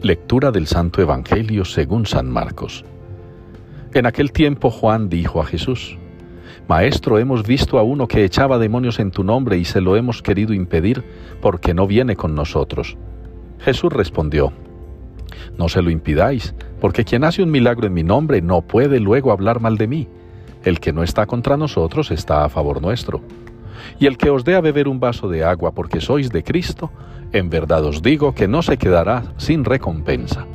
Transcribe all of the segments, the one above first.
Lectura del Santo Evangelio según San Marcos. En aquel tiempo Juan dijo a Jesús, Maestro, hemos visto a uno que echaba demonios en tu nombre y se lo hemos querido impedir porque no viene con nosotros. Jesús respondió, No se lo impidáis, porque quien hace un milagro en mi nombre no puede luego hablar mal de mí. El que no está contra nosotros está a favor nuestro. Y el que os dé a beber un vaso de agua porque sois de Cristo, en verdad os digo que no se quedará sin recompensa.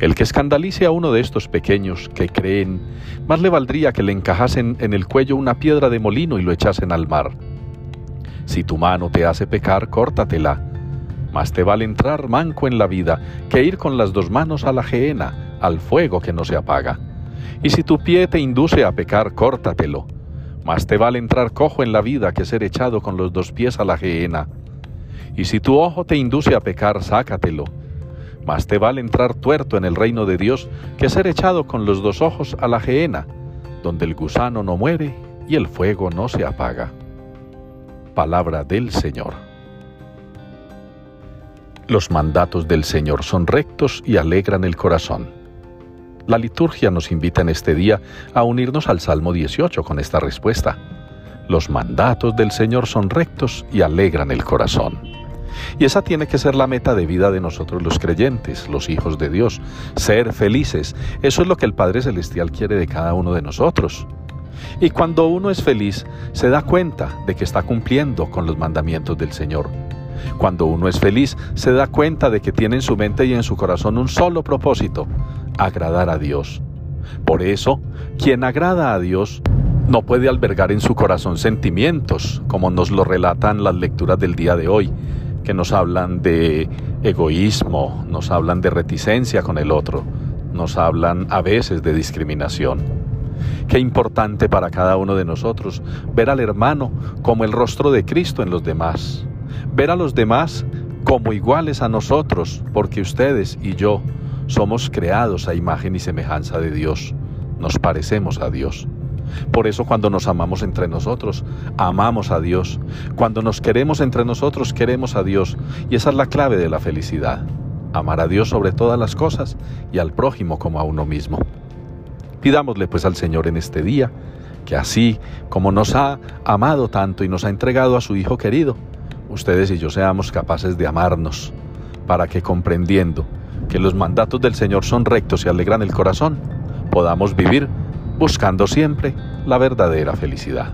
El que escandalice a uno de estos pequeños que creen, más le valdría que le encajasen en el cuello una piedra de molino y lo echasen al mar. Si tu mano te hace pecar, córtatela. Más te vale entrar manco en la vida que ir con las dos manos a la gehenna, al fuego que no se apaga. Y si tu pie te induce a pecar, córtatelo. Más te vale entrar cojo en la vida que ser echado con los dos pies a la gehenna. Y si tu ojo te induce a pecar, sácatelo. Más te vale entrar tuerto en el reino de Dios que ser echado con los dos ojos a la gehenna, donde el gusano no muere y el fuego no se apaga. Palabra del Señor. Los mandatos del Señor son rectos y alegran el corazón. La liturgia nos invita en este día a unirnos al Salmo 18 con esta respuesta. Los mandatos del Señor son rectos y alegran el corazón. Y esa tiene que ser la meta de vida de nosotros los creyentes, los hijos de Dios, ser felices. Eso es lo que el Padre Celestial quiere de cada uno de nosotros. Y cuando uno es feliz, se da cuenta de que está cumpliendo con los mandamientos del Señor. Cuando uno es feliz, se da cuenta de que tiene en su mente y en su corazón un solo propósito, agradar a Dios. Por eso, quien agrada a Dios no puede albergar en su corazón sentimientos, como nos lo relatan las lecturas del día de hoy, que nos hablan de egoísmo, nos hablan de reticencia con el otro, nos hablan a veces de discriminación. Qué importante para cada uno de nosotros ver al hermano como el rostro de Cristo en los demás, ver a los demás como iguales a nosotros, porque ustedes y yo somos creados a imagen y semejanza de Dios, nos parecemos a Dios. Por eso cuando nos amamos entre nosotros, amamos a Dios. Cuando nos queremos entre nosotros, queremos a Dios. Y esa es la clave de la felicidad. Amar a Dios sobre todas las cosas y al prójimo como a uno mismo. Pidámosle pues al Señor en este día que así como nos ha amado tanto y nos ha entregado a su Hijo querido, ustedes y yo seamos capaces de amarnos, para que comprendiendo que los mandatos del Señor son rectos y alegran el corazón, podamos vivir buscando siempre la verdadera felicidad.